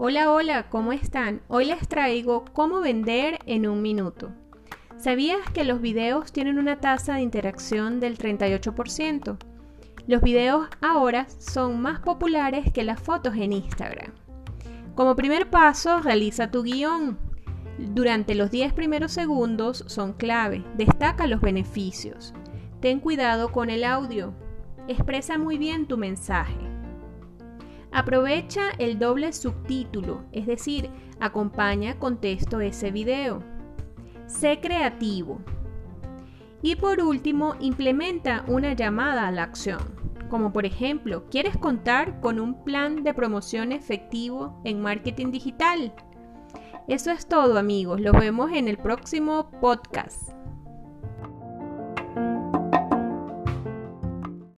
Hola, hola, ¿cómo están? Hoy les traigo cómo vender en un minuto. ¿Sabías que los videos tienen una tasa de interacción del 38%? Los videos ahora son más populares que las fotos en Instagram. Como primer paso, realiza tu guion. Durante los 10 primeros segundos son clave. Destaca los beneficios. Ten cuidado con el audio. Expresa muy bien tu mensaje. Aprovecha el doble subtítulo, es decir, acompaña con texto ese video. Sé creativo. Y por último, implementa una llamada a la acción, como por ejemplo, ¿quieres contar con un plan de promoción efectivo en marketing digital? Eso es todo amigos, los vemos en el próximo podcast.